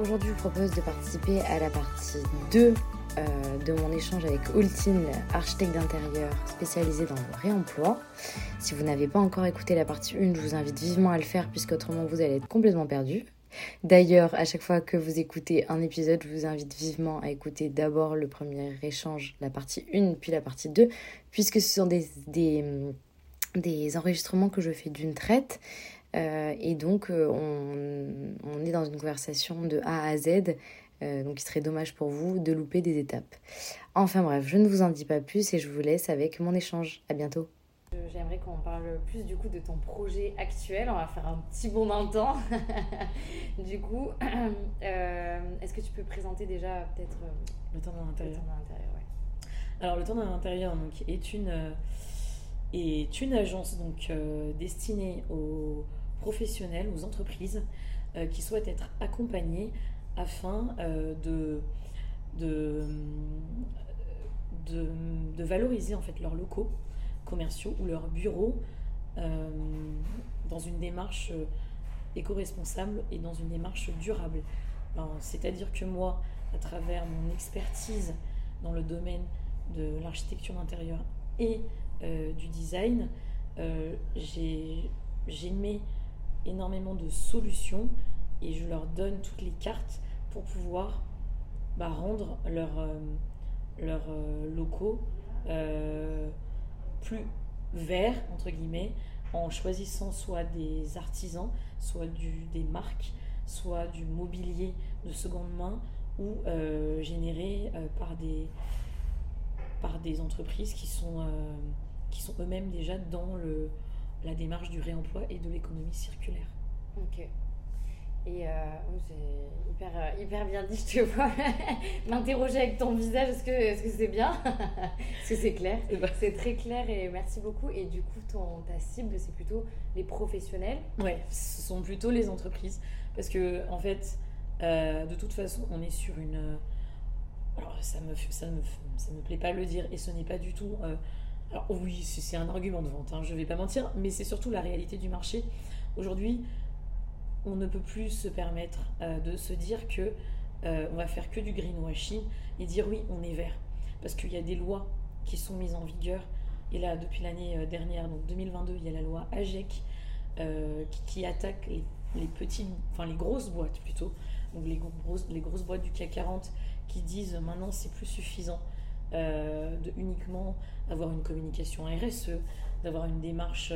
Aujourd'hui, je vous propose de participer à la partie 2 euh, de mon échange avec Ultine, architecte d'intérieur spécialisé dans le réemploi. Si vous n'avez pas encore écouté la partie 1, je vous invite vivement à le faire puisque autrement vous allez être complètement perdu. D'ailleurs, à chaque fois que vous écoutez un épisode, je vous invite vivement à écouter d'abord le premier échange, la partie 1, puis la partie 2, puisque ce sont des, des, des enregistrements que je fais d'une traite. Euh, et donc, euh, on, on, est dans une conversation de A à Z euh, donc il serait dommage pour vous de louper des étapes. Enfin bref, je ne vous en dis pas plus et je vous laisse avec mon échange. À bientôt. J'aimerais qu'on parle plus du coup de ton projet actuel. On va faire un petit bond dans le temps. du coup, euh, est-ce que tu peux présenter déjà peut-être le temps dans l'intérieur ouais. Alors le temps dans l'intérieur donc est une est une agence donc destinée aux professionnels, aux entreprises qui souhaitent être accompagnés afin euh, de, de, de, valoriser en fait leurs locaux commerciaux ou leurs bureaux euh, dans une démarche euh, éco-responsable et dans une démarche durable. C'est-à-dire que moi, à travers mon expertise dans le domaine de l'architecture d'intérieur et du design, j'ai mis énormément de solutions et je leur donne toutes les cartes pour pouvoir bah, rendre leurs euh, euh, locaux euh, plus verts, entre guillemets, en choisissant soit des artisans, soit du, des marques, soit du mobilier de seconde main ou généré par, des, par des entreprises qui sont, qui sont eux-mêmes déjà dans le, la démarche du réemploi et de l'économie circulaire. Ok. Et euh, oh, c'est hyper, euh, hyper bien dit, je te vois m'interroger avec ton visage. Est-ce que c'est -ce c'est bien? Est-ce que c'est clair? C'est très clair et merci beaucoup. Et du coup, ton, ta cible, c'est plutôt les professionnels? Ouais, ce sont plutôt les entreprises. Parce que, en fait, euh, de toute façon, on est sur une. Alors, ça me, ça me, ça me plaît pas le dire et ce n'est pas du tout. Alors, oui, c'est un argument de vente, hein, je vais pas mentir, mais c'est surtout la réalité du marché. Aujourd'hui, on ne peut plus se permettre euh, de se dire que euh, on va faire que du greenwashing et dire oui, on est vert. Parce qu'il y a des lois qui sont mises en vigueur. Et là, depuis l'année euh, dernière, donc 2022, il y a la loi AGEC qui, attaque les, petites, enfin les grosses boîtes plutôt, donc les grosses, les grosses boîtes du CAC 40 qui disent maintenant c'est plus suffisant de uniquement avoir une communication RSE, d'avoir une démarche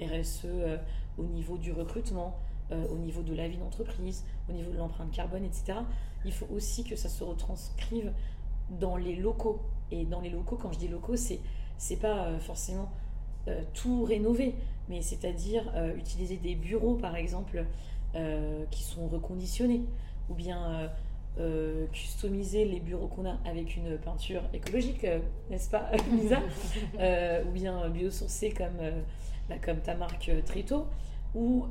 RSE au niveau du recrutement, euh, au niveau de la vie d'entreprise, au niveau de l'empreinte carbone, etc. Il faut aussi que ça se retranscrive dans les locaux. Et dans les locaux, quand je dis locaux, c'est c'est pas euh, forcément euh, tout rénover, mais c'est-à-dire utiliser des bureaux, par exemple, qui sont reconditionnés, ou bien customiser les bureaux qu'on a avec une peinture écologique, n'est-ce pas, Lisa Ou bien biosourcée comme, bah, comme ta marque Trito, ou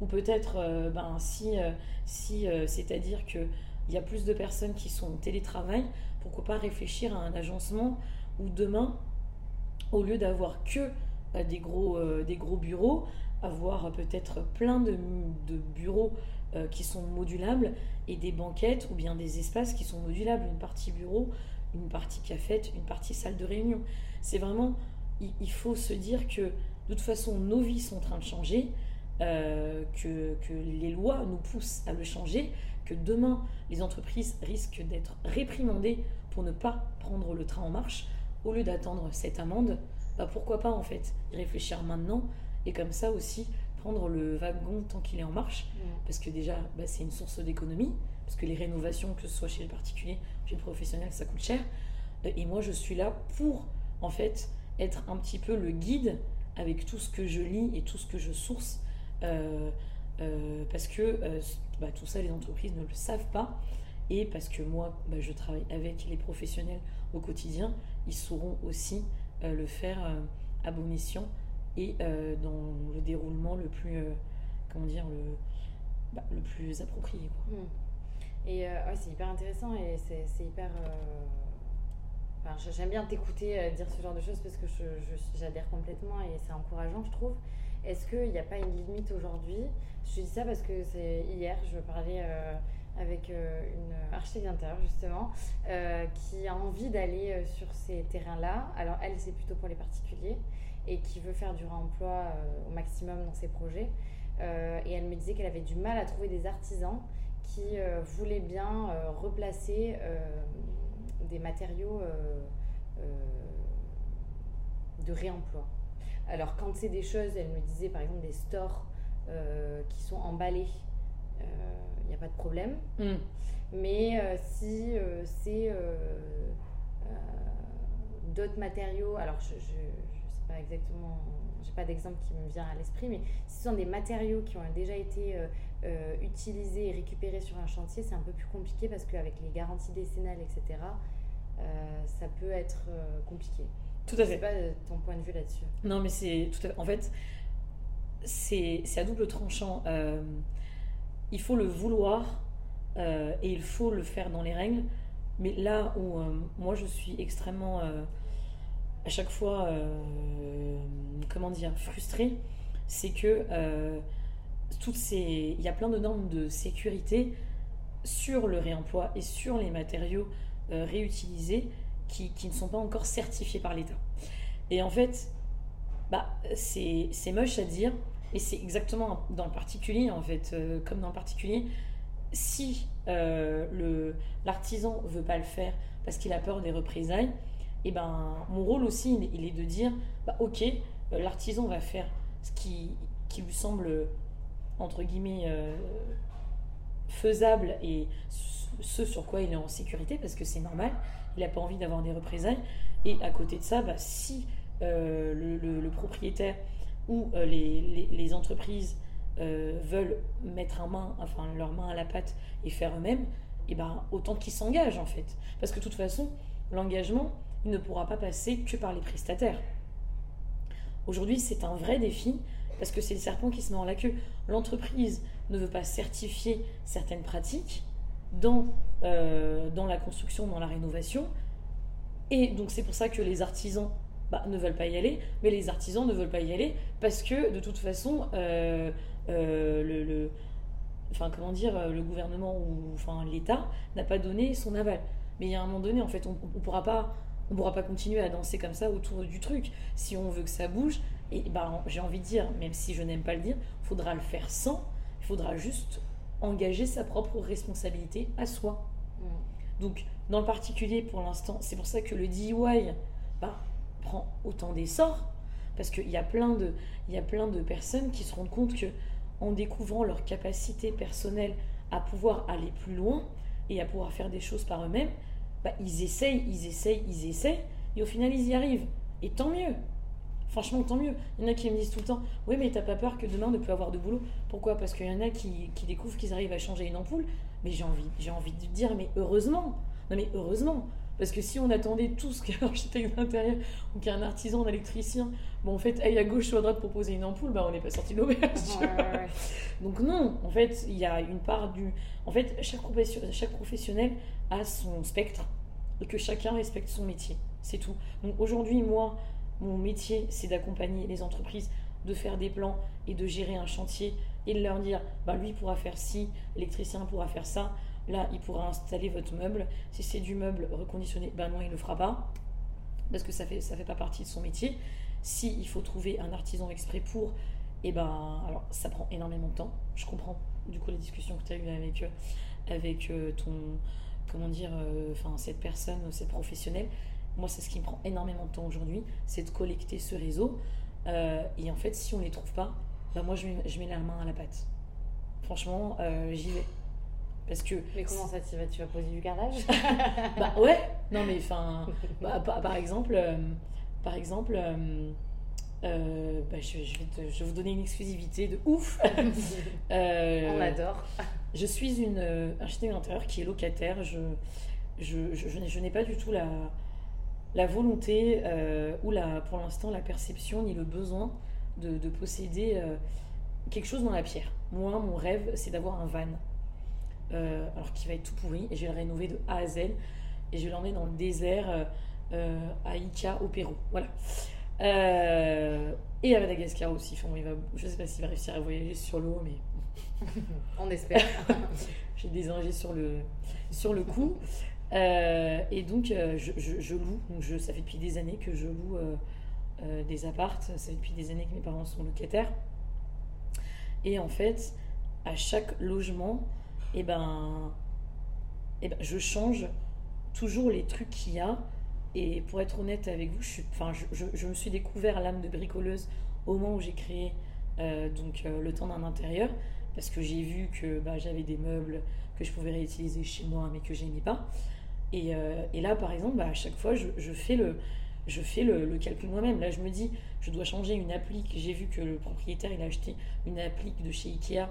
ou peut-être, euh, ben, si, euh, si euh, c'est-à-dire qu'il y a plus de personnes qui sont au télétravail, pourquoi pas réfléchir à un agencement où demain, au lieu d'avoir que des, gros, des gros bureaux, avoir peut-être plein de, de bureaux qui sont modulables et des banquettes ou bien des espaces qui sont modulables, une partie bureau, une partie cafette, une partie salle de réunion. C'est vraiment, il, il faut se dire que de toute façon, nos vies sont en train de changer euh, que, que les lois nous poussent à le changer, que demain, les entreprises risquent d'être réprimandées pour ne pas prendre le train en marche, au lieu d'attendre cette amende, bah pourquoi pas en fait y réfléchir maintenant et comme ça aussi prendre le wagon tant qu'il est en marche, parce que déjà bah, c'est une source d'économie, parce que les rénovations, que ce soit chez le particulier, chez le professionnel, ça coûte cher. Euh, et moi je suis là pour en fait être un petit peu le guide avec tout ce que je lis et tout ce que je source. Euh, euh, parce que bah, tout ça, les entreprises ne le savent pas. Et parce que moi, bah, je travaille avec les professionnels au quotidien, ils sauront aussi le faire à bon escient et dans le déroulement le plus, comment dire, le, bah, le plus approprié. Quoi. Hmm. Et c'est hyper intéressant et c'est hyper j'aime bien t'écouter euh, dire ce genre de choses parce que j'adhère complètement et c'est encourageant, je trouve. Est-ce qu'il n'y a pas une limite aujourd'hui? Je dis ça parce que c'est hier, je parlais euh, avec euh, une architecte d'intérieur justement qui a envie d'aller sur ces terrains-là. Alors elle, c'est plutôt pour les particuliers et qui veut faire du réemploi au maximum dans ses projets. et elle me disait qu'elle avait du mal à trouver des artisans qui voulaient bien replacer des matériaux euh, euh, de réemploi. Alors quand c'est des choses, elle me disait par exemple des stores euh, qui sont emballés, il n'y a pas de problème. Mm. Mais si c'est d'autres matériaux, alors je sais pas exactement, j'ai pas d'exemple qui me vient à l'esprit, mais si ce sont des matériaux qui ont déjà été utilisés et récupérés sur un chantier, c'est un peu plus compliqué parce qu'avec les garanties décennales, etc., euh, ça peut être euh, compliqué. Tout à fait. Je sais pas euh, ton point de vue là-dessus. Non, mais c'est tout à fait. En fait, c'est à double tranchant. il faut le vouloir et il faut le faire dans les règles. Mais là où moi je suis extrêmement à chaque fois, comment dire, frustrée, c'est que toutes ces, il y a plein de normes de sécurité sur le réemploi et sur les matériaux euh, réutilisés qui, qui, ne sont pas encore certifiés par l'État. Et en fait, bah, c'est moche à dire, et c'est exactement dans le particulier, en fait, euh, comme dans le particulier, si euh, l'artisan ne veut pas le faire parce qu'il a peur des représailles, et ben mon rôle aussi, il est de dire, bah, ok, euh, l'artisan va faire ce qui, lui semble, entre guillemets, faisable et ce sur quoi il est en sécurité, parce que c'est normal, il n'a pas envie d'avoir des représailles. Et à côté de ça, bah, si euh, le, propriétaire ou euh, les, entreprises euh, veulent mettre main, enfin, leur main à la pâte et faire eux-mêmes, et ben, autant qu'ils s'engagent en fait. Parce que de toute façon, l'engagement, il ne pourra pas passer que par les prestataires. Aujourd'hui, c'est un vrai défi parce que c'est le serpent qui se met en la queue. L'entreprise ne veut pas certifier certaines pratiques, dans, euh, dans la construction, dans la rénovation. Et donc c'est pour ça que les artisans bah, ne veulent pas y aller, mais les artisans ne veulent pas y aller parce que de toute façon, euh, euh, le, comment dire, le gouvernement ou l'État n'a pas donné son aval. Mais il y a un moment donné, en fait, on, ne pourra pas, on pourra pas continuer à danser comme ça autour du truc. Si on veut que ça bouge, et bah, j'ai envie de dire, même si je n'aime pas le dire, faudra le faire sans. Il faudra juste engager sa propre responsabilité à soi. Mm. Donc, dans le particulier, pour l'instant, c'est pour ça que le DIY bah, prend autant d'essor, parce qu'il y, a plein de, il y a plein de personnes qui se rendent compte que en découvrant leur capacité personnelle à pouvoir aller plus loin et à pouvoir faire des choses par eux-mêmes, bah, ils essayent, ils essayent, ils essayent, et au final, ils y arrivent. Et tant mieux. Franchement, tant mieux. Il y en a qui me disent tout le temps Oui, mais t'as pas peur que demain ne peut avoir de boulot? Pourquoi? Parce qu'il y en a qui, qui découvrent qu'ils arrivent à changer une ampoule. Mais j'ai envie, j'ai envie de dire Mais heureusement Non, mais heureusement parce que si on attendait tous qu'un architecte d'intérieur ou qu'un artisan, un électricien, bon, en fait, aille à gauche ou à droite pour poser une ampoule, bah, on n'est pas sorti de l'auberge. Donc, non, en fait, il y a une part du. En fait, chaque, chaque professionnel a son spectre et que chacun respecte son métier. C'est tout. Donc, aujourd'hui, moi, mon métier, c'est d'accompagner les entreprises, de faire des plans et de gérer un chantier et de leur dire bah, lui pourra faire ci, l'électricien pourra faire ça, là il pourra installer votre meuble. Si c'est du meuble reconditionné, ben non, il ne le fera pas parce que ça fait, ça fait pas partie de son métier. Si il faut trouver un artisan exprès pour, et ben, alors ça prend énormément de temps. Je comprends du coup les discussions que tu as eues avec, euh, avec euh, ton, comment dire, euh, enfin cette personne, cette professionnelle. Moi, c'est ce qui me prend énormément de temps aujourd'hui, c'est de collecter ce réseau. et en fait, si on les trouve pas, ben moi je mets, je mets la main à la pâte. Franchement, j'y vais. Parce que. Mais comment ça, tu vas, tu vas poser du carrelage Bah ouais, non mais enfin. Bah, par, exemple, par exemple euh, bah, je, vais je, vais vous donner une exclusivité de ouf. euh, On adore. Je suis une euh, architecte d'intérieur qui est locataire. Je, n'ai pas du tout la, la volonté euh, ou la, pour l'instant la perception ni le besoin de, de posséder quelque chose dans la pierre. Moi, mon rêve, c'est d'avoir un van. alors qui va être tout pourri et je vais le rénover de A à Z et je vais l'emmener dans le désert à Ica au Pérou. Voilà. Euh, et à Madagascar aussi. Enfin, il va, je ne sais pas s'il va réussir à voyager sur l'eau, mais. On espère. J'ai des ingés sur le, sur le coup. Euh, et donc, euh, je, je, loue. Donc je, ça fait depuis des années que je loue des appartes. Ça fait depuis des années que mes parents sont locataires. Et en fait, à chaque logement, et eh ben, eh ben, je change toujours les trucs qu'il y a et pour être honnête avec vous, je, me suis découvert l'âme de bricoleuse au moment où j'ai créé euh, donc, euh, le temps d'un intérieur, parce que j'ai vu que bah, j'avais des meubles que je pouvais réutiliser chez moi, mais que j'aimais pas. Et, euh, là, par exemple, bah, à chaque fois, je, fais le, calcul moi-même. Là, je me dis, je dois changer une appli. J'ai vu que le propriétaire, il a acheté une appli de chez Ikea,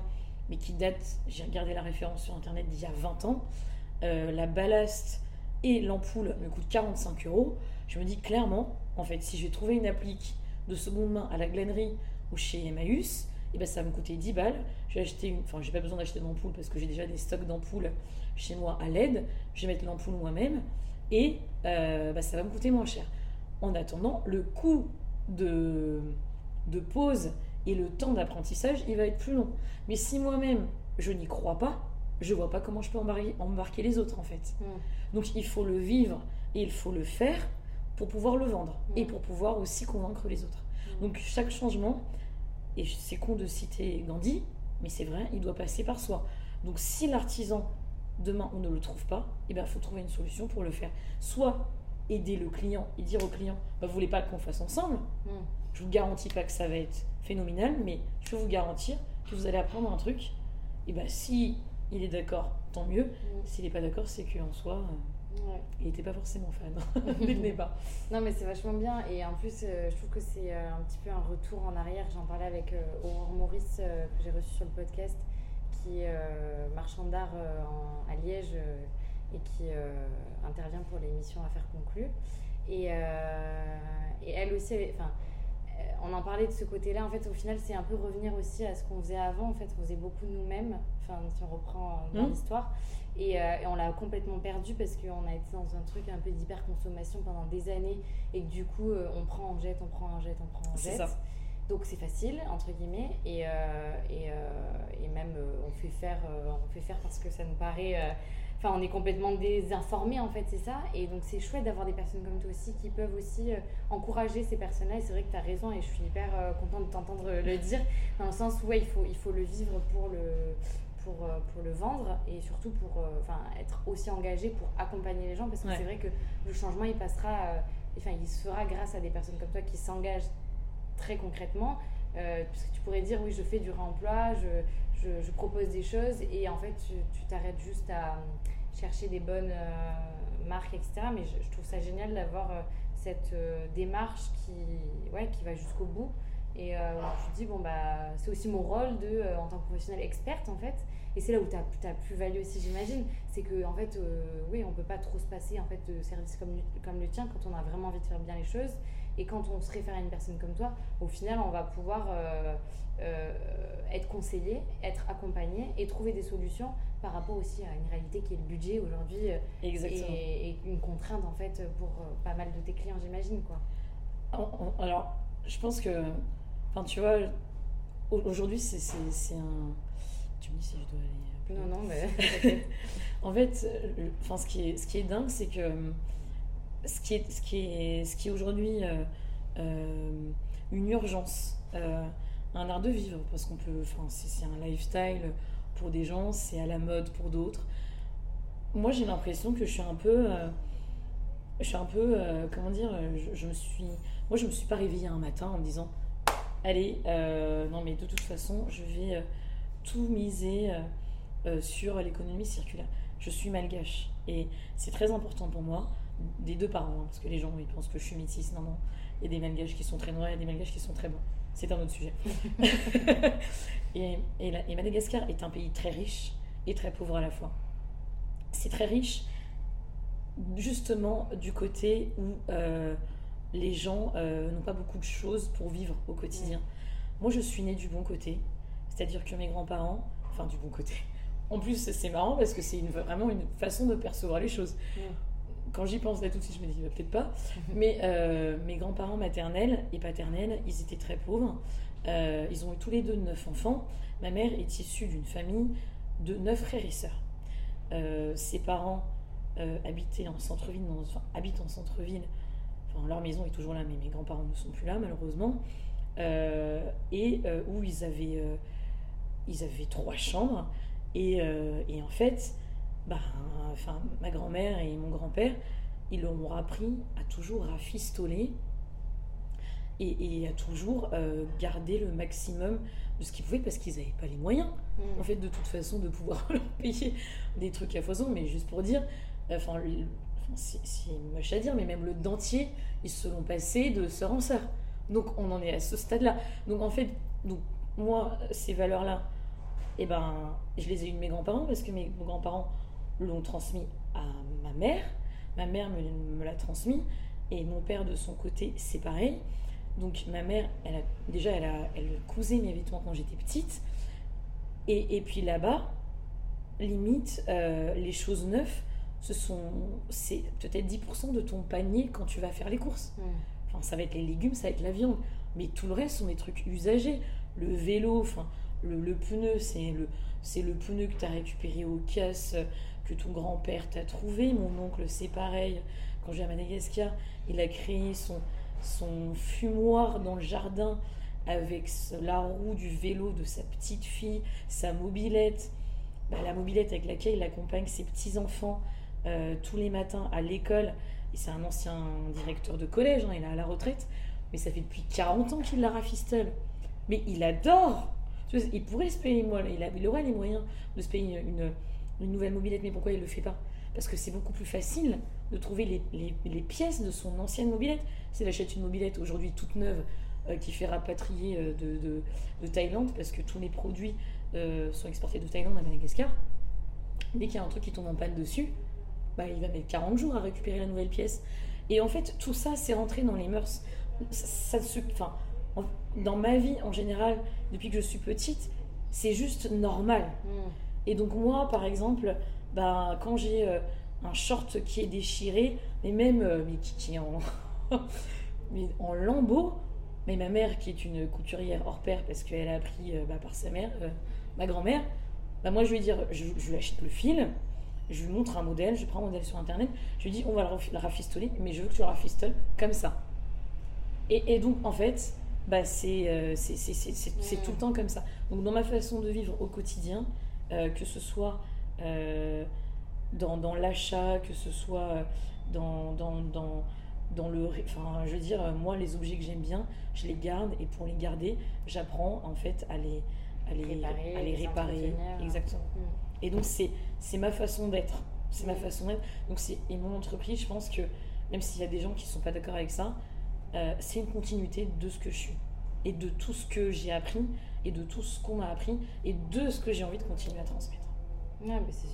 mais qui date, j'ai regardé la référence sur Internet d'il y a 20 ans. la ballast l'ampoule me coûte 45 euros, je me dis clairement, en fait, si je vais trouver une applique de seconde main à la glanerie ou chez Emmaüs, et eh ben ça va me coûter 10 balles. Je vais acheter une, enfin, j'ai pas besoin d'acheter d'ampoule parce que j'ai déjà des stocks d'ampoules chez moi à LED. Je vais mettre l'ampoule moi-même et euh, bah, ça va me coûter moins cher. En attendant, le coût de, de pause et le temps d'apprentissage, il va être plus long. Mais si moi-même je n'y crois pas, je vois pas comment je peux embarquer, les autres en fait. Hmm. Donc il faut le vivre et il faut le faire pour pouvoir le vendre et hmm. pour pouvoir aussi convaincre les autres. Hmm. Donc chaque changement, et c'est con de citer Gandhi, mais c'est vrai, il doit passer par soi. Donc si l'artisan, demain on ne le trouve pas, il eh ben, faut trouver une solution pour le faire. Soit aider le client et dire au client, bah, vous voulez pas qu'on fasse ensemble Je vous garantis pas que ça va être phénoménal, mais je peux vous garantir que vous allez apprendre un truc. Et ben si il est d'accord, tant mieux. Mm. S'il n'est pas d'accord, c'est qu'en soi, euh, il n'était pas forcément fan dès pas. Non, mais c'est vachement bien. Et en plus, euh, je trouve que c'est euh, un petit peu un retour en arrière. J'en parlais avec Aurore Maurice, que j'ai reçu sur le podcast, qui est marchand d'art à Liège et qui intervient pour l'émission Affaires conclues. Et, et elle aussi, enfin on en parlait de ce côté-là. En fait, au final, c'est un peu revenir aussi à ce qu'on faisait avant. En fait, on faisait beaucoup nous-mêmes. Enfin, si on reprend dans mmh. l'histoire. Euh, et, on l'a complètement perdu parce qu'on a été dans un truc un peu d'hyper-consommation pendant des années. Et que du coup, euh, on prend, on jette, on prend, on jette, on prend, on jette. Ça. Donc c'est facile, entre guillemets. Et, euh, et, même, on, fait faire, on fait faire parce que ça nous paraît on est complètement désinformé en fait, c'est ça. Et donc c'est chouette d'avoir des personnes comme toi aussi qui peuvent aussi euh, encourager ces personnes-là. Et c'est vrai que tu as raison et je suis hyper euh, contente de t'entendre le dire, dans le sens où il, faut, il faut le vivre pour le, pour, euh, pour le vendre et surtout pour enfin être aussi engagé pour accompagner les gens parce que c'est vrai que le changement il passera, enfin il se fera grâce à des personnes comme toi qui s'engagent très concrètement. Parce que tu pourrais dire oui je fais du réemploi, je, propose des choses et en fait tu t'arrêtes juste à chercher des bonnes euh, marques, etc. Mais je, trouve ça génial d'avoir euh, cette euh, démarche qui, ouais, qui va jusqu'au bout. Et je me dis, bon, bah, c'est aussi mon rôle de, en tant que professionnelle experte, en fait. Et c'est là où tu as, as plus-value aussi, j'imagine. C'est que, en fait, oui, on peut pas trop se passer en fait, de services comme le tien quand on a vraiment envie de faire bien les choses. Et quand on se réfère à une personne comme toi, au final, on va pouvoir être conseillé, être accompagné et trouver des solutions par rapport aussi à une réalité qui est le budget aujourd'hui euh, et, une contrainte en fait pour euh, pas mal de tes clients j'imagine quoi. Alors je pense que, enfin tu vois, aujourd'hui c'est un... Tu me dis si je dois aller... Non, non, mais... en fait, enfin, ce, qui est, ce qui est dingue, c'est que ce qui est, ce qui est, ce qui est aujourd'hui euh, une urgence, un art de vivre parce qu'on peut, enfin, c'est un lifestyle pour des gens, c'est à la mode pour d'autres. Moi, j'ai l'impression que je suis un peu, euh, je suis un peu, euh, comment dire, je, je, me suis, moi, je me suis pas réveillée un matin en me disant, allez, non mais de toute façon, je vais tout miser sur l'économie circulaire. Je suis malgache et c'est très important pour moi des deux parents, hein, parce que les gens ils pensent que je suis métisse. Non, non. Il y a des malgaches qui sont très noirs, il y a des malgaches qui sont très blancs. C'est un autre sujet. et, et, Madagascar est un pays très riche et très pauvre à la fois. C'est très riche, justement, du côté où euh, les gens euh, n'ont pas beaucoup de choses pour vivre au quotidien. Moi, je suis née du bon côté, c'est-à-dire que mes grands-parents, enfin, du bon côté. En plus, c'est marrant parce que c'est vraiment une façon de percevoir les choses quand j'y pense là tout de suite, je me dis bah, peut-être pas. Mais euh, mes grands-parents maternels et paternels, ils étaient très pauvres. Euh, ils ont eu tous les deux neuf enfants. Ma mère est issue d'une famille de neuf frères et sœurs. Euh, ses parents habitaient en centre-ville, enfin, habitent en centre-ville. Enfin, leur maison est toujours là, mais mes grands-parents ne sont plus là, malheureusement. et où ils avaient, ils avaient trois chambres. Et, et en fait, bah, enfin, ma grand-mère et mon grand-père, ils l'ont appris à toujours rafistoler et, et à toujours euh, garder le maximum de ce qu'ils pouvaient parce qu'ils n'avaient pas les moyens, mm. en fait, de toute façon, de pouvoir leur payer des trucs à foison. Mais juste pour dire, enfin, c'est moche à dire, mais même le dentier, ils se sont passés de sœur en sœur. Donc on en est à ce stade-là. Donc en fait, donc, moi, ces valeurs-là, eh ben, je les ai eues de mes grands-parents parce que mes grands-parents l'ont transmis à ma mère, ma mère me, l'a transmis, et mon père de son côté, c'est pareil. Donc ma mère, elle a, déjà, elle, a, elle cousait mes vêtements quand j'étais petite. Et, et puis là-bas, limite, euh, les choses neuves, ce sont, c'est peut-être 10% de ton panier quand tu vas faire les courses. Enfin, ça va être les légumes, ça va être la viande. Mais tout le reste sont des trucs usagés. Le vélo, enfin, le, le pneu, c'est le, c'est le pneu que tu as récupéré au casse que ton grand-père t'a trouvé. Mon oncle, c'est pareil. Quand j'ai à Madagascar, il a créé son, son fumoir dans le jardin avec la roue du vélo de sa petite fille, sa mobilette, bah, la mobilette avec laquelle il accompagne ses petits-enfants euh, tous les matins à l'école. Et c'est un ancien directeur de collège, hein, il est à la retraite, mais ça fait depuis 40 ans qu'il la rafistole. Mais il adore Il pourrait se payer, il, il aurait les moyens de se payer une, une nouvelle mobilette, mais pourquoi il le fait pas? Parce que c'est beaucoup plus facile de trouver les, pièces de son ancienne mobilette. S'il achète une mobilette aujourd'hui toute neuve euh, qui fait rapatrier euh, de, de, de, Thaïlande, parce que tous les produits euh, sont exportés de Thaïlande à Madagascar, dès qu'il y a un truc qui tombe en panne dessus, bah, il va mettre 40 jours à récupérer la nouvelle pièce. Et en fait, tout ça, c'est rentré dans les mœurs. Ça, enfin, dans ma vie en général, depuis que je suis petite, c'est juste normal. Hmm. Et donc moi, par exemple, bah, quand j'ai euh, un short qui est déchiré, mais même euh, mais qui, est en, mais en lambeaux, mais ma mère qui est une couturière hors pair parce qu'elle a appris euh, bah, par sa mère, ma grand-mère, bah, moi je lui dire, je, lui achète le fil, je lui montre un modèle, je prends un modèle sur internet, je lui dis on va le rafistoler, mais je veux que tu le rafistoles comme ça. Et, et donc en fait, bah, c'est c'est tout le temps comme ça. Donc dans ma façon de vivre au quotidien, euh, que ce soit euh, dans, dans l'achat, que ce soit dans, dans, dans, dans, le... Enfin, je veux dire, moi, les objets que j'aime bien, je les garde et pour les garder, j'apprends en fait à les, à les réparer. À les réparer. Exactement. Mm. Et donc, c'est ma façon d'être. C'est ma mm. façon d'être. Donc, c'est et mon entreprise, je pense que même s'il y a des gens qui ne sont pas d'accord avec ça, euh, c'est une continuité de ce que je suis et de tout ce que j'ai appris et de tout ce qu'on m'a appris et de ce que j'ai envie de continuer à transmettre. C'est,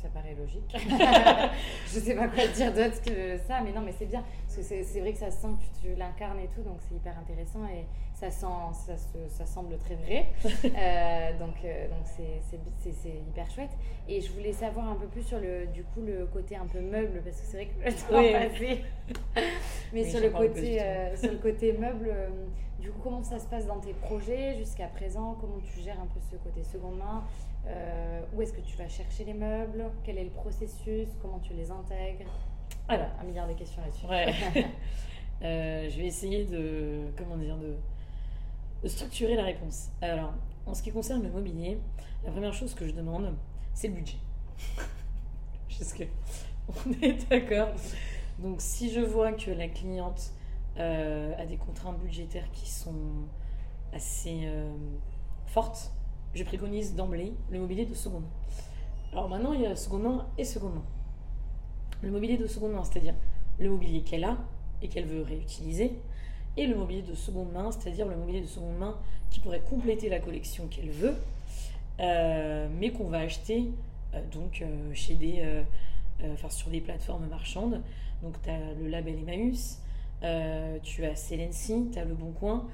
ça paraît logique. je sais pas quoi dire d'autre que ça, mais non, mais c'est bien. Parce que c'est, vrai que ça sent que tu, l'incarnes et tout, donc c'est hyper intéressant et ça, sent, ça, ça semble très vrai. Euh, donc euh, donc c'est, hyper chouette. Et je voulais savoir un peu plus sur le, du coup, le côté un peu meuble, parce que c'est vrai que le temps passé. mais sur, le côté, euh, sur le côté meuble. Du coup, comment ça se passe dans tes projets jusqu'à présent? Comment tu gères un peu ce côté seconde main? Euh, Où est-ce que tu vas chercher les meubles? Quel est le processus? Comment tu les intègres? Alors, un milliard de questions là-dessus. Ouais. Euh, je vais essayer de, comment dire, de, structurer la réponse. Alors, en ce qui concerne le mobilier, la première chose que je demande, c'est le budget. Jusque on est d'accord. Donc, si je vois que la cliente euh, a des contraintes budgétaires qui sont assez fortes, je préconise d'emblée le mobilier de seconde main. Alors maintenant, il y a seconde main et seconde main. Le mobilier de seconde main, c'est-à-dire le mobilier qu'elle a et qu'elle veut réutiliser, et le mobilier de seconde main, c'est-à-dire le mobilier de seconde main qui pourrait compléter la collection qu'elle veut, euh, mais qu'on va acheter donc chez des euh, enfin sur des plateformes marchandes. Donc tu as le label Emmaüs, euh, tu as Celency, tu as Le Bon Coin,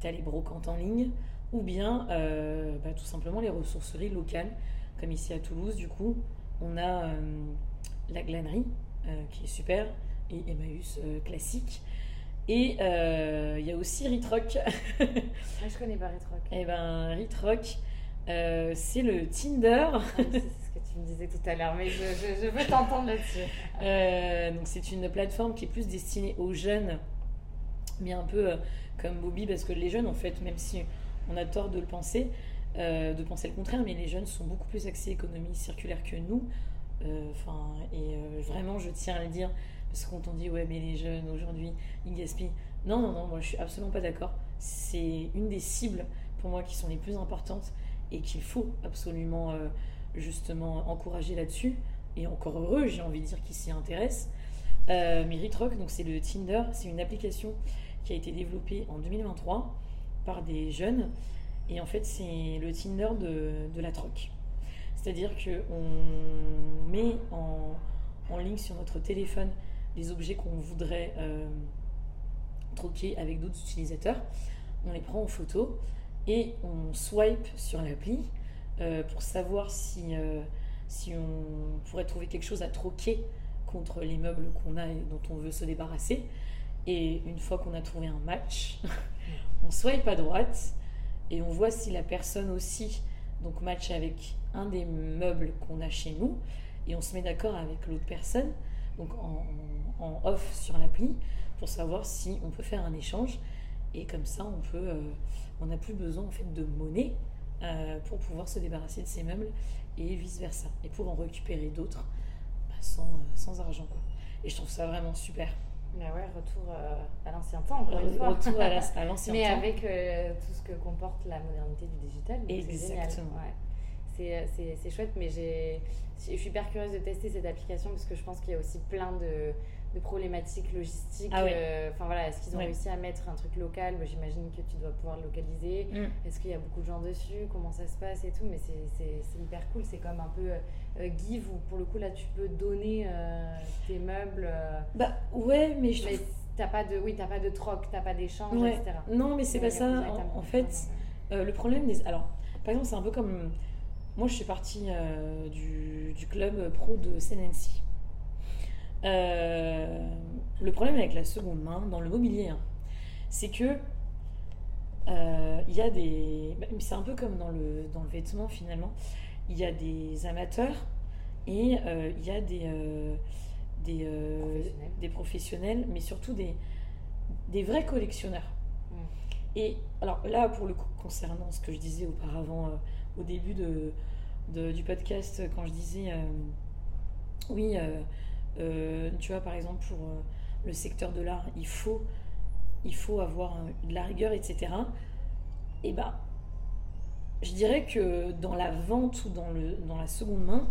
tu as les brocantes en ligne, ou bien euh, bah, tout simplement les ressourceries locales, comme ici à Toulouse, du coup, on a la glanerie, qui est super, et Emmaüs classique. Et il y a aussi Ritrock. Moi, ah, je connais pas Ritrock. Eh ben, Ritrock, c'est le Tinder. Ah, tu me disais tout à l'heure, mais je, je, veux t'entendre là-dessus. Euh, donc c'est une plateforme qui est plus destinée aux jeunes, mais un peu euh, comme Bobby, parce que les jeunes, en fait, même si on a tort de le penser, euh, de penser le contraire, mais les jeunes sont beaucoup plus axés économie circulaire que nous. Enfin, et vraiment, je tiens à le dire, parce quand on dit ouais, mais les jeunes aujourd'hui, ils gaspillent. Non, non, non, moi je suis absolument pas d'accord. C'est une des cibles pour moi qui sont les plus importantes et qu'il faut absolument justement encouragé là-dessus, et encore heureux, j'ai envie de dire, qui s'y intéresse. Euh, mais Ritrock, donc c'est le Tinder, c'est une application qui a été développée en 2023 par des jeunes, et en fait c'est le Tinder de, la troc. C'est-à-dire qu'on met en, en, ligne sur notre téléphone les objets qu'on voudrait euh, troquer avec d'autres utilisateurs, on les prend en photo et on swipe sur l'appli euh, pour savoir si, euh, si on pourrait trouver quelque chose à troquer contre les meubles qu'on a et dont on veut se débarrasser. Et une fois qu'on a trouvé un match, on swipe à droite et on voit si la personne aussi donc match avec un des meubles qu'on a chez nous et on se met d'accord avec l'autre personne donc en, off sur l'appli pour savoir si on peut faire un échange et comme ça on peut euh, on n'a plus besoin en fait de monnaie euh, pour pouvoir se débarrasser de ces meubles et vice-versa. Et pour en récupérer d'autres bah, sans, euh, sans, argent. Quoi. Et je trouve ça vraiment super. Mais ouais, retour euh, à l'ancien temps, encore une fois. Retour à l'ancien temps. Mais avec tout ce que comporte la modernité du digital. Exactement. C'est chouette, mais je suis hyper curieuse de tester cette application parce que je pense qu'il y a aussi plein de de problématiques logistiques. Ah euh, enfin voilà, est-ce qu'ils ont réussi à mettre un truc local? J'imagine que tu dois pouvoir le localiser. Mm. Est-ce qu'il y a beaucoup de gens dessus? Comment ça se passe et tout? Mais c'est hyper cool. C'est comme un peu euh, Give où pour le coup là tu peux donner euh, tes meubles. bah ouais, mais je. Mais t'as pas de, oui, t'as pas de troc, t'as pas d'échange, etc. Non, mais c'est pas ça. En, fait, le problème des. Alors, par exemple, c'est un peu comme. Moi, je suis partie du, du, club pro de Senency. Euh, le problème avec la seconde main, dans le mobilier, hein, c'est que euh, il y a des. Bah, c'est un peu comme dans le, dans le vêtement finalement. Il y a des amateurs et euh, il y a des, des, professionnels. des, professionnels. mais surtout des, des vrais collectionneurs. Mm. Et alors là, pour le coup, concernant ce que je disais auparavant, au début de, de, du podcast, quand je disais oui euh, tu vois, par exemple, pour euh, le secteur de l'art, il faut, il faut avoir de la rigueur, etc. Et bah, je dirais que dans la vente ou dans, le, dans la seconde main,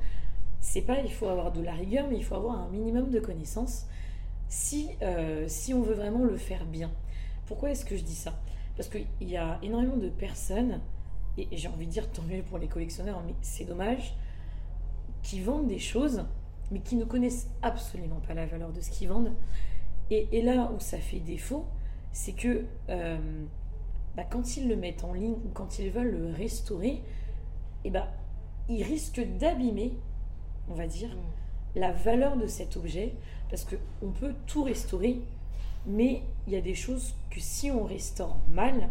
c'est pas il faut avoir de la rigueur, mais il faut avoir un minimum de connaissances si, euh, si on veut vraiment le faire bien. Pourquoi est-ce que je dis ça? Parce qu'il y a énormément de personnes, et j'ai envie de dire tant mieux pour les collectionneurs, mais c'est dommage, qui vendent des choses mais qui ne connaissent absolument pas la valeur de ce qu'ils vendent. Et, là où ça fait défaut, c'est que euh, bah, quand ils le mettent en ligne ou quand ils veulent le restaurer, eh bah, ils risquent d'abîmer, on va dire, mm. la valeur de cet objet, parce qu'on peut tout restaurer, mais il y a des choses que si on restaure mal,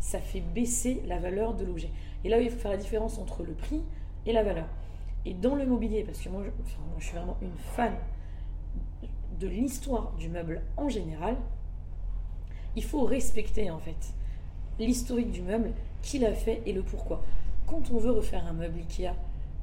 ça fait baisser la valeur de l'objet. Et là, il faut faire la différence entre le prix et la valeur. Et dans le mobilier, parce que moi je, suis vraiment une fan de l'histoire du meuble en général, il faut respecter en fait l'historique du meuble, qui l'a fait et le pourquoi. Quand on veut refaire un meuble Ikea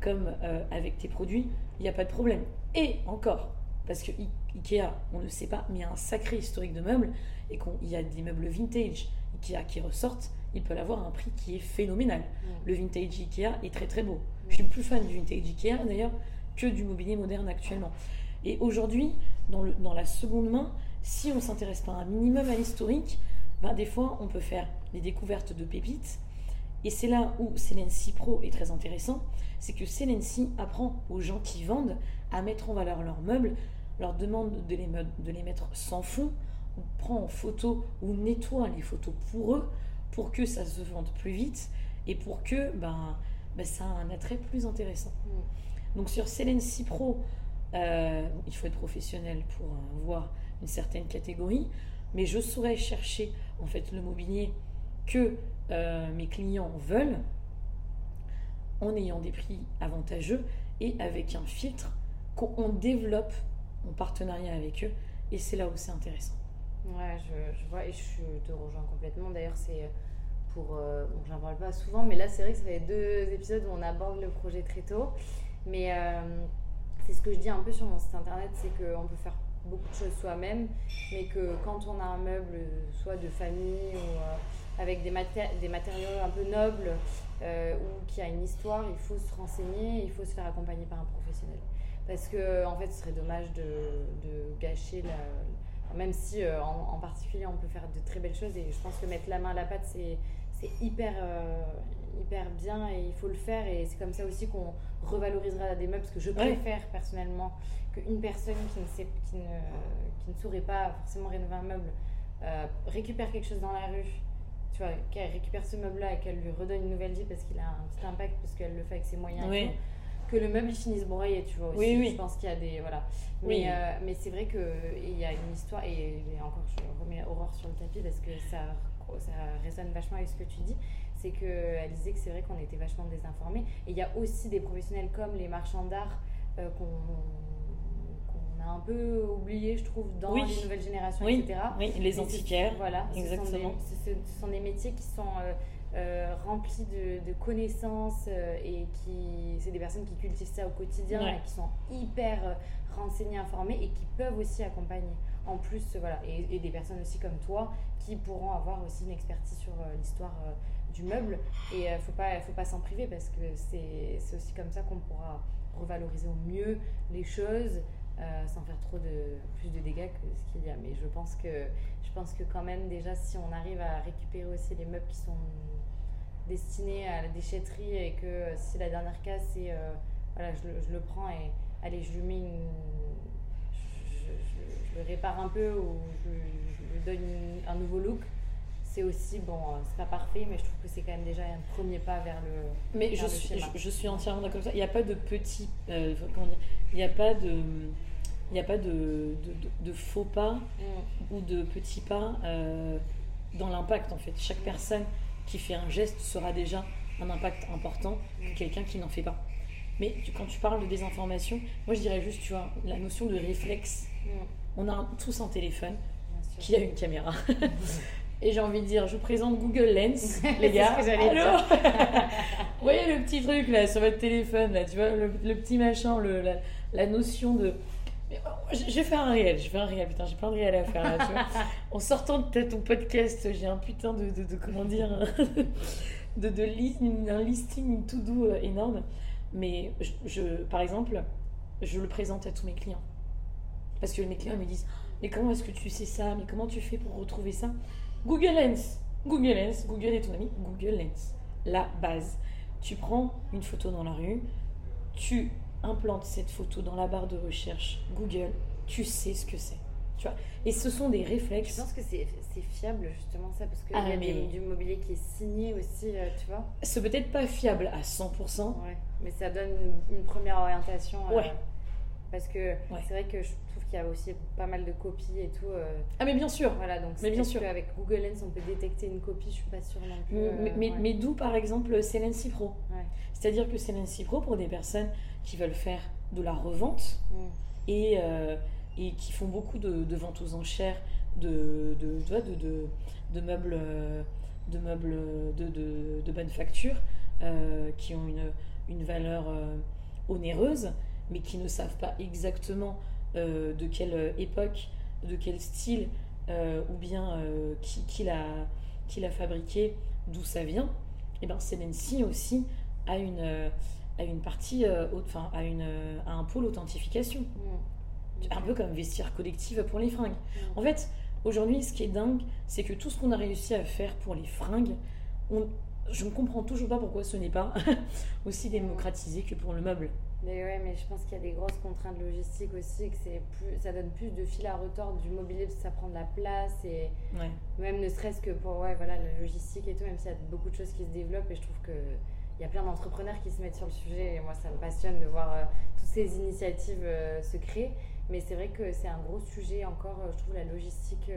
comme euh, avec tes produits, il n'y a pas de problème. Et encore, parce que Ikea, on ne sait pas, mais il y a un sacré historique de meubles et qu'il y a des meubles vintage Ikea qui ressortent, ils peuvent avoir un prix qui est phénoménal. Le vintage Ikea est très très beau. Je suis plus fan du vintage Ikea d'ailleurs que du mobilier moderne actuellement. Et aujourd'hui, dans, dans la seconde main, si on s'intéresse pas un minimum à l'historique, ben des fois on peut faire des découvertes de pépites. Et c'est là où Celency Pro est très intéressant, c'est que Celency apprend aux gens qui vendent à mettre en valeur leurs meubles, leur demande de les, de les mettre sans fond, on prend en photo ou nettoie les photos pour eux, pour que ça se vende plus vite et pour que ben, ben ça a un attrait plus intéressant. Mm. Donc sur Celency Pro, euh, il faut être professionnel pour euh, voir une certaine catégorie, mais je saurais chercher en fait le mobilier que euh, mes clients veulent en ayant des prix avantageux et avec un filtre qu'on développe en partenariat avec eux et c'est là où c'est intéressant. Ouais, je, vois et je te rejoins complètement. D'ailleurs, c'est pour. bon, j'en parle pas souvent, mais là, c'est vrai que ça fait deux épisodes où on aborde le projet très tôt. Mais c'est ce que je dis un peu sur mon site internet, c'est qu'on peut faire beaucoup de choses soi-même, mais que quand on a un meuble, soit de famille ou euh, avec des, des, matériaux un peu nobles euh, ou qui a une histoire, il faut se renseigner, il faut se faire accompagner par un professionnel. Parce que en fait, ce serait dommage de, de gâcher la, même si euh, en, particulier on peut faire de très belles choses et je pense que mettre la main à la pâte c'est hyper hyper bien et il faut le faire et c'est comme ça aussi qu'on revalorisera des meubles parce que je préfère personnellement qu'une personne qui ne, sait, qui, ne, qui ne saurait pas forcément rénover un meuble euh, récupère quelque chose dans la rue tu vois, qu'elle récupère ce meuble-là et qu'elle lui redonne une nouvelle vie parce qu'il a un petit impact, parce qu'elle le fait avec ses moyens. que le meuble il finisse broyé, tu vois. Aussi. Oui, oui. Je pense qu'il y a des. Voilà. Mais, euh, mais c'est vrai qu'il y a une histoire, et, et, encore, je remets Aurore sur le tapis parce que ça, ça résonne vachement avec ce que tu dis c'est qu'elle disait que c'est vrai qu'on était vachement désinformés. Et il y a aussi des professionnels comme les marchands d'art euh, qu'on a un peu oublié, je trouve, dans les nouvelles générations, etc. Oui, les antiquaires. Voilà, exactement. Ce sont, des, métiers qui sont euh, euh, remplis de, connaissances et qui, c'est des personnes qui cultivent ça au quotidien et qui sont hyper renseignées, informées et qui peuvent aussi accompagner. En plus, voilà, et, et, des personnes aussi comme toi qui pourront avoir aussi une expertise sur l'histoire du meuble. Et il euh, ne faut pas, faut pas s'en priver parce que c'est aussi comme ça qu'on pourra revaloriser au mieux les choses euh, sans faire trop de plus de dégâts que ce qu'il y a. Mais je pense que je pense que quand même déjà si on arrive à récupérer aussi les meubles qui sont destinés à la déchetterie et que si la dernière case c'est euh, voilà je le, je le, prends et allez je lui mets une je, le répare un peu ou je, lui donne un nouveau look c'est aussi, bon, euh, c'est pas parfait, mais je trouve que c'est quand même déjà un premier pas vers le. Mais je, suis, je, suis entièrement d'accord avec ça. Il n'y a pas de petit. Euh, comment dire Il n'y a pas de. Il n'y a pas de, de, faux pas mm. ou de petits pas euh, dans l'impact en fait. Chaque personne qui fait un geste sera déjà un impact important que mm. quelqu'un qui n'en fait pas. Mais quand tu parles de désinformation, moi je dirais juste, tu vois, la notion de réflexe. Mm. On a tous un téléphone qui a une caméra. Et j'ai envie de dire, je vous présente Google Lens, les gars. ce que vous voyez le petit truc là sur votre téléphone, là, tu vois, le, petit machin, le, la, notion de. Oh, je vais faire un réel, je vais un réel, putain, j'ai plein de réels à faire là, tu vois. En sortant de ton podcast, j'ai un putain de, de, comment dire, de, de un listing tout doux euh, énorme. Mais je, par exemple, je le présente à tous mes clients. Parce que mes clients me disent, mais comment est-ce que tu sais ça? Mais comment tu fais pour retrouver ça? Google Lens. Google Lens, Google est ton ami. Google Lens, la base. Tu prends une photo dans la rue, tu implantes cette photo dans la barre de recherche Google, tu sais ce que c'est. Tu vois? Et ce sont des réflexes. Je pense que c'est fiable justement ça, parce qu'il ah, y a du mobilier qui est signé aussi, euh, tu vois. C'est peut-être pas fiable à 100%. Ouais, mais ça donne une, première orientation. Euh, ouais. Parce que c'est vrai que je qu'il y a aussi pas mal de copies et tout. Euh. Ah, mais bien sûr Voilà, donc mais bien sûr. avec Google Lens, on peut détecter une copie, je suis pas sûre non plus. Mais, euh, mais, d'où, par exemple, Celency Pro C'est-à-dire que Celency Pro, pour des personnes qui veulent faire de la revente mm. et, euh, et qui font beaucoup de, de ventes aux enchères de, de, de, de, de meubles de meubles de, de, de bonne facture qui ont une, une valeur onéreuse, mais qui ne savent pas exactement de quelle époque, de quel style, ou bien qui, qui l'a fabriqué, d'où ça vient, et eh ben Selency aussi a une, a une partie, enfin, à, une, à un pôle authentification. Mmh. Un peu comme vestiaire collective pour les fringues. Mmh. En fait, Aujourd'hui, ce qui est dingue, c'est que tout ce qu'on a réussi à faire pour les fringues, on, je ne comprends toujours pas pourquoi ce n'est pas aussi démocratisé que pour le meuble. Mais ouais, mais je pense qu'il y a des grosses contraintes logistiques aussi, que c'est plus, ça donne plus de fil à retordre du mobilier parce que ça prend de la place et même ne serait-ce que pour ouais, voilà, la logistique et tout, même s'il y a beaucoup de choses qui se développent et je trouve que il y a plein d'entrepreneurs qui se mettent sur le sujet et moi ça me passionne de voir euh, toutes ces initiatives euh, se créer. Mais c'est vrai que c'est un gros sujet encore, euh, je trouve, la logistique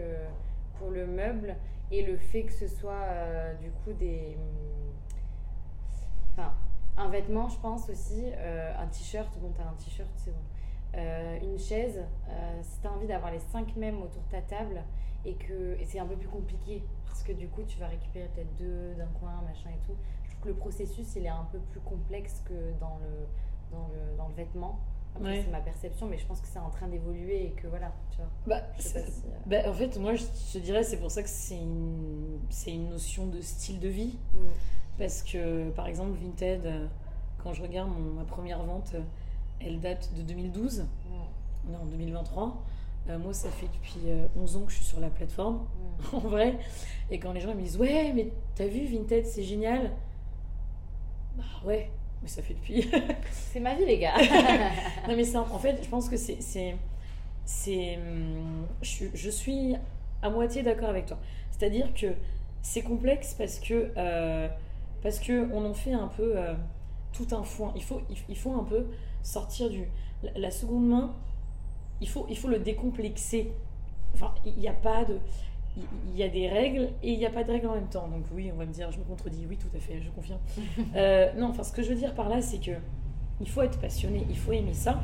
pour le meuble et le fait que ce soit du coup des. Un vêtement, je pense aussi, un t-shirt, bon, t'as un t-shirt, c'est bon. une chaise, si t'as envie d'avoir les cinq mêmes autour de ta table et que c'est un peu plus compliqué parce que du coup tu vas récupérer peut-être deux d'un coin, machin et tout. Je trouve que le processus il est un peu plus complexe que dans le, dans le, dans le vêtement c'est ma perception, mais je pense que c'est en train d'évoluer et que voilà, tu vois. Bah, euh, bah, en fait, moi, je te dirais, c'est pour ça que c'est une... une notion de style de vie. Mm. Parce que, par exemple, Vinted, euh, quand je regarde ma première vente, euh, elle date de 2012. Mm. On est en 2023. moi, ça fait depuis 11 ans que je suis sur la plateforme, mm. en vrai. Et quand les gens me disent Ouais, mais t'as vu Vinted, c'est génial. Bah ouais, mais ça fait depuis. c'est ma vie, les gars. non, mais ça, en fait, je pense que c'est. c'est, c'est hum, je, je, suis à moitié d'accord avec toi. C'est-à-dire que c'est complexe parce que. Euh, parce que on en fait un peu euh, tout un foin. Il faut, il, faut un peu sortir du. La, seconde main, il faut, il faut le décomplexer. Enfin, il n'y a pas de il y a des règles et il n'y a pas de règles en même temps. Donc oui, on va me dire, je me contredis, oui, tout à fait, je confirme. Euh, non, enfin, ce que je veux dire par là, c'est que il faut être passionné, il faut aimer ça,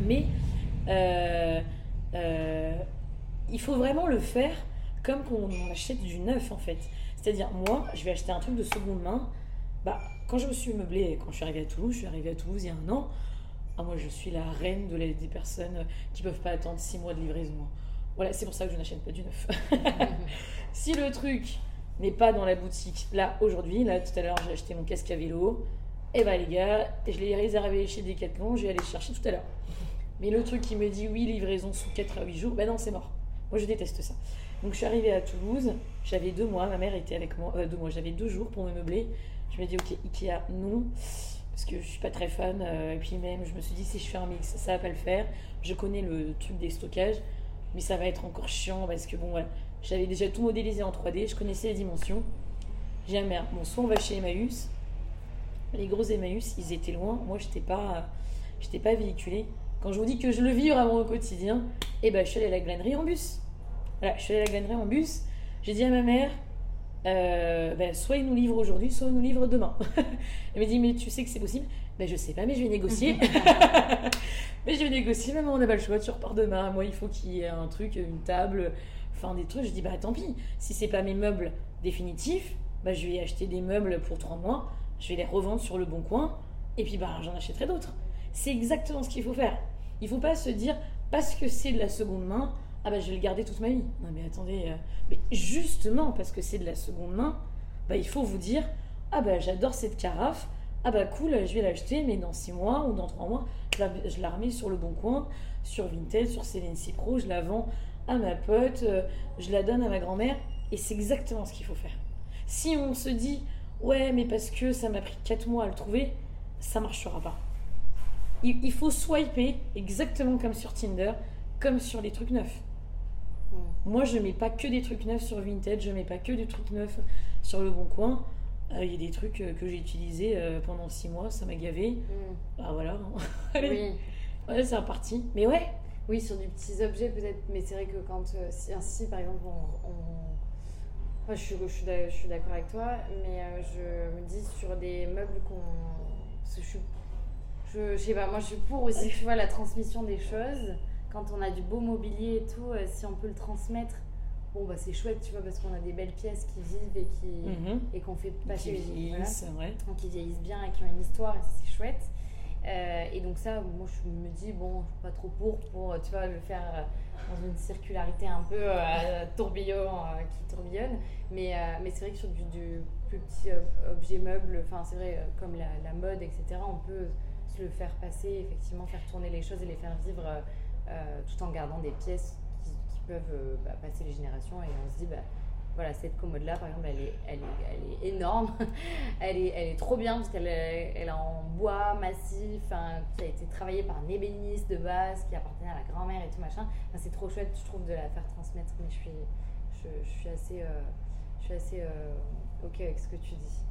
mais euh, euh, il faut vraiment le faire comme quand on achète du neuf, en fait. C'est-à-dire, moi, je vais acheter un truc de seconde main. Bah, quand je me suis meublée, quand je suis arrivée à Toulouse, je suis arrivée à Toulouse il y a un an. Ah, moi, je suis la reine de des personnes qui peuvent pas attendre six mois de livraison. Voilà, c'est pour ça que je n'achète pas du neuf. si le truc n'est pas dans la boutique, là, aujourd'hui, là, tout à l'heure, j'ai acheté mon casque à vélo, et eh bah les gars, je l'ai réservé chez Decathlon, j'ai allé le chercher tout à l'heure. Mais le truc qui me dit oui, livraison sous 4 à 8 jours, ben non, c'est mort. Moi, je déteste ça. Donc, je suis arrivée à Toulouse, j'avais deux mois, ma mère était avec moi, euh, deux mois, j'avais deux jours pour me meubler. Je me dis, ok, Ikea, non, parce que je suis pas très fan. Euh, et puis même, je me suis dit, si je fais un mix, ça va pas le faire. Je connais le truc des stockages mais ça va être encore chiant parce que bon, voilà, j'avais déjà tout modélisé en 3D, je connaissais les dimensions. J'ai un merde. Bon, soit on va chez Emmaüs, les gros Emmaüs, ils étaient loin, moi j'étais pas, j'étais pas véhiculée. Quand je vous dis que je le vis vraiment au quotidien, et eh ben je suis allée à la glanerie en bus. Voilà, je suis allée à la glanerie en bus. J'ai dit à ma mère, euh, ben, soit il nous livre aujourd'hui, soit il nous livre demain. Elle m'a dit, mais tu sais que c'est possible? Ben, Je sais pas, mais je vais négocier. mais je vais négocier, maman, on n'a pas le choix, tu repars demain. Moi, il faut qu'il y ait un truc, une table, enfin des trucs. Je dis, bah tant pis, si c'est pas mes meubles définitifs, bah, je vais acheter des meubles pour trois mois, je vais les revendre sur le bon coin, et puis bah, j'en achèterai d'autres. C'est exactement ce qu'il faut faire. Il faut pas se dire, parce que c'est de la seconde main, ah bah je vais le garder toute ma vie. Non mais attendez, euh, mais justement parce que c'est de la seconde main, bah il faut vous dire, ah bah j'adore cette carafe, ah bah cool, je vais l'acheter, mais dans 6 mois ou dans 3 mois, je la, remets sur le bon coin, sur Vinted, sur Céline Pro, je la vends à ma pote, euh, je la donne à ma grand-mère, et c'est exactement ce qu'il faut faire. Si on se dit, ouais, mais parce que ça m'a pris 4 mois à le trouver, ça marchera pas. Il faut swiper exactement comme sur Tinder, comme sur les trucs neufs. Hmm. Moi, je mets pas que des trucs neufs sur Vinted, je mets pas que des trucs neufs sur le bon coin. Euh, il y a des trucs euh, que j'ai utilisés euh, pendant six mois, ça m'a gavé. Mm. Bah voilà. Allez. Oui. c'est reparti. Mais ouais. Oui, sur des petits objets peut-être, mais c'est vrai que quand. si, ainsi, par exemple, on. je suis, je suis d'accord avec toi, mais je me dis sur des meubles qu'on. Je, je, sais pas, moi je suis pour aussi, tu vois, la transmission des choses. Quand on a du beau mobilier et tout, si on peut le transmettre bon bah c'est chouette tu vois parce qu'on a des belles pièces qui vivent et qui Mhm. et qu'on fait passer Qui vieillissent, ouais. donc qui vieillissent bien et qui ont une histoire et c'est chouette Euh, et donc ça moi je me dis bon je suis pas trop pour pour tu vois le faire euh, dans une circularité un peu euh, tourbillon euh, qui tourbillonne mais euh, mais c'est vrai que sur du, du plus petit euh, objet meuble enfin c'est vrai euh, comme la, la mode etc on peut se le faire passer effectivement faire tourner les choses et les faire vivre euh, euh, tout en gardant des pièces qui, peuvent euh, bah, passer les générations et on se dit bah voilà, cette commode-là, par exemple, elle est, elle est, elle est énorme. elle, est, elle est trop bien parce qu'elle est, elle est en bois massif, qui a été travaillée par un ébéniste de base, qui appartenait à la grand-mère et tout machin. C'est trop chouette, je trouve, de la faire transmettre, mais je suis, je, suis assez, euh, je suis assez euh, OK avec ce que tu dis.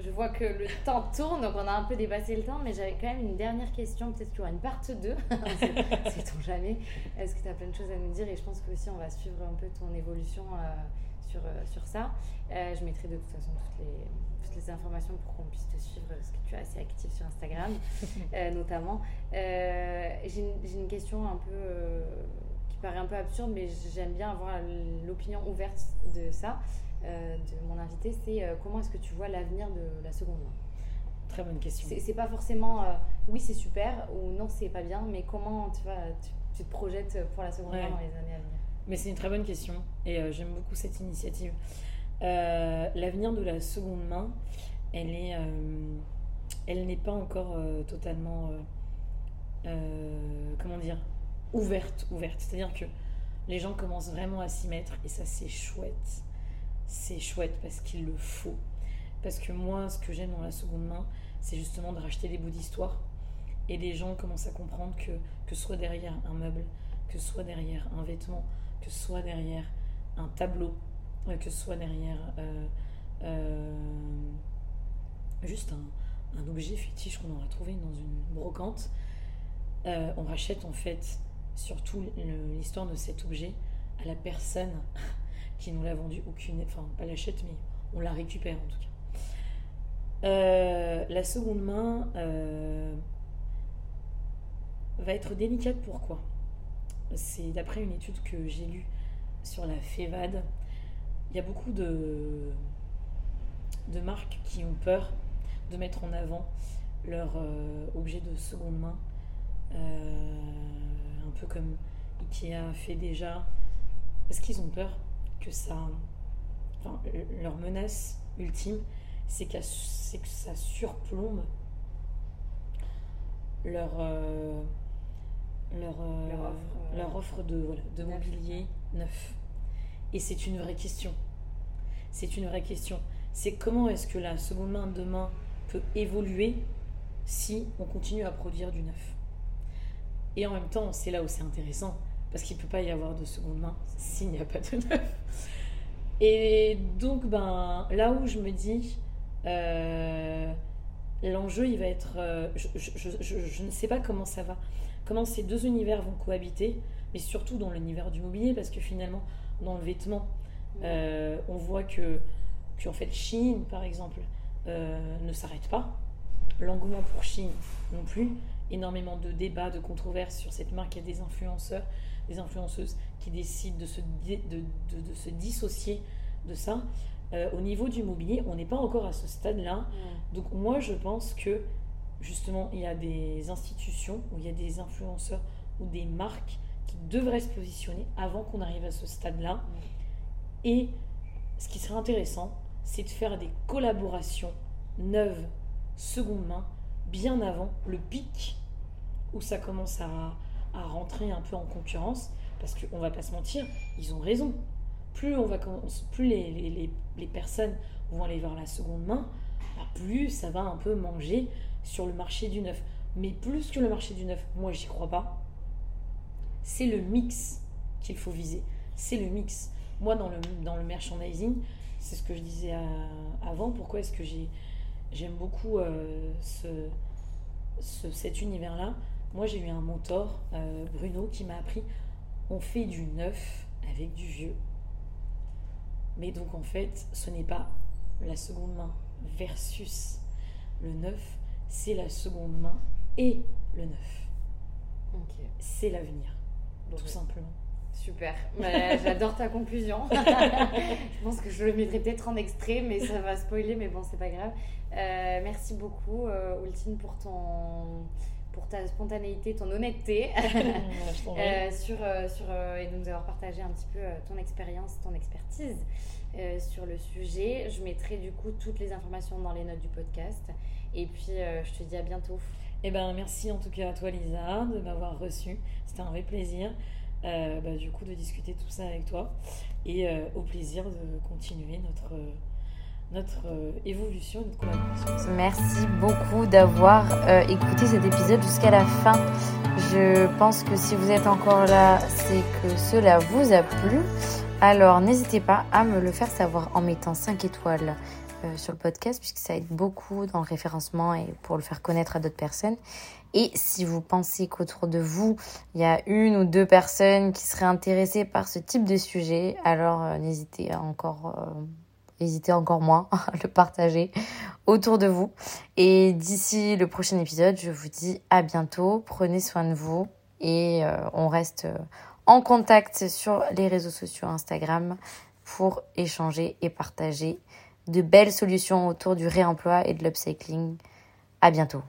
Je vois que le temps tourne, donc on a un peu dépassé le temps, mais j'avais quand même une dernière question. Peut-être qu'il y aura une part 2. Sait-on jamais Est-ce que tu as plein de choses à nous dire? Et je pense que aussi on va suivre un peu ton évolution euh, sur, euh, sur ça. Euh, je mettrai de toute façon toutes les, toutes les informations pour qu'on puisse te suivre, parce que tu es assez active sur Instagram, notamment. J'ai une, question un peu paraît un peu absurde, mais j'aime bien avoir l'opinion ouverte de ça, euh, de mon invité. C'est euh, comment est-ce que tu vois l'avenir de la seconde main? Très bonne question. c'est pas forcément euh, oui c'est super ou non c'est pas bien mais comment tu vas tu, tu te projettes pour la seconde Ouais. main dans les années à venir? Mais c'est une très bonne question et j'aime beaucoup cette initiative. L'avenir de la seconde main, elle est, elle n'est pas encore totalement, comment dire, ouverte, ouverte. C'est-à-dire que les gens commencent vraiment à s'y mettre et ça c'est chouette. C'est chouette parce qu'il le faut. Parce que moi, ce que j'aime dans la seconde main, c'est justement de racheter des bouts d'histoire. Et les gens commencent à comprendre que, que soit derrière un meuble, que soit derrière un vêtement, que soit derrière un tableau, euh, que soit derrière euh, euh, juste un, objet fétiche qu'on aurait trouvé dans une brocante, on rachète en fait surtout l'histoire de cet objet à la personne qui nous l'a vendu, aucune, enfin pas l'achète mais on la récupère en tout cas. Euh, la seconde main euh, va être délicate pourquoi? C'est d'après une étude que j'ai lue sur la FEVAD. Il y a beaucoup de, marques qui ont peur de mettre en avant leur euh, objet de seconde main. Un peu comme Ikea fait déjà. Parce qu'ils ont peur que ça. Enfin, leur menace ultime, c'est que ça surplombe leur. euh, leur, euh, Leur offre, euh, leur offre de, voilà, de neuf. mobilier neuf. Et c'est une vraie question. C'est une vraie question. C'est comment est-ce que la seconde main demain peut évoluer si on continue à produire du neuf? Et en même temps, c'est là où c'est intéressant, parce qu'il ne peut pas y avoir de seconde main s'il n'y a pas de neuf. Et donc, ben, là où je me dis, euh, l'enjeu, il va être... euh, je, je- je- je- je ne sais pas comment ça va, comment ces deux univers vont cohabiter, mais surtout dans l'univers du mobilier, parce que finalement, dans le vêtement, euh, on voit que, que en fait, Chine, par exemple, ne s'arrête pas. L'engouement pour Chine non plus. Énormément de débats, de controverses sur cette marque. Il y a des influenceurs, des influenceuses qui décident de se, de, de- de se dissocier de ça. Euh, au niveau du mobilier, on n'est pas encore à ce stade-là. Donc moi, je pense que justement, il y a des institutions où il y a des influenceurs ou des marques qui devraient se positionner avant qu'on arrive à ce stade-là. Et ce qui serait intéressant, c'est de faire des collaborations neuves, seconde main, bien avant le pic où ça commence à, à rentrer un peu en concurrence. Parce qu'on va pas se mentir, ils ont raison. Plus, on va, plus les, les- les- personnes vont aller vers la seconde main, bah, plus ça va un peu manger sur le marché du neuf. Mais plus que le marché du neuf, moi j'y crois pas. C'est le mix qu'il faut viser. C'est le mix. Moi, dans le, dans le merchandising, c'est ce que je disais à- avant. Pourquoi est-ce que j'ai, j'aime beaucoup euh, ce, ce- cet univers-là? Moi, j'ai eu un mentor, euh, Bruno, qui m'a appris on fait du neuf avec du vieux. Mais donc, en fait, ce n'est pas la seconde main versus le neuf, c'est la seconde main et le neuf. Ok. C'est l'avenir, tout bah, simplement. Super. Bah, J'adore ta conclusion. je pense que je le mettrai peut-être en extrait, mais ça va spoiler, mais bon, c'est pas grave. Euh, merci beaucoup, euh, Ultine, pour ton pour ta spontanéité, ton honnêteté euh, sur, euh, sur, euh, et de nous avoir partagé un petit peu ton expérience, ton expertise euh, sur le sujet. Je mettrai du coup toutes les informations dans les notes du podcast. Et puis, euh, je te dis à bientôt. Eh ben, merci en tout cas à toi, Lisa, de m'avoir reçu. C'était un vrai plaisir. bah, du coup, de discuter tout ça avec toi. Et au plaisir de continuer notre, notre euh, évolution, notre collaboration. Merci beaucoup d'avoir euh, écouté cet épisode jusqu'à la fin. Je pense que si vous êtes encore là, c'est que cela vous a plu. Alors n'hésitez pas à me le faire savoir en mettant 5 étoiles euh, sur le podcast puisque ça aide beaucoup dans le référencement et pour le faire connaître à d'autres personnes. Et si vous pensez qu'autour de vous, il y a une ou deux personnes qui seraient intéressées par ce type de sujet, alors euh, n'hésitez à encore, hésitez encore moins à le partager autour de vous. Et d'ici le prochain épisode, je vous dis à bientôt, prenez soin de vous et euh, on reste euh, en contact sur les réseaux sociaux Instagram pour échanger et partager de belles solutions autour du réemploi et de l'upcycling. À bientôt.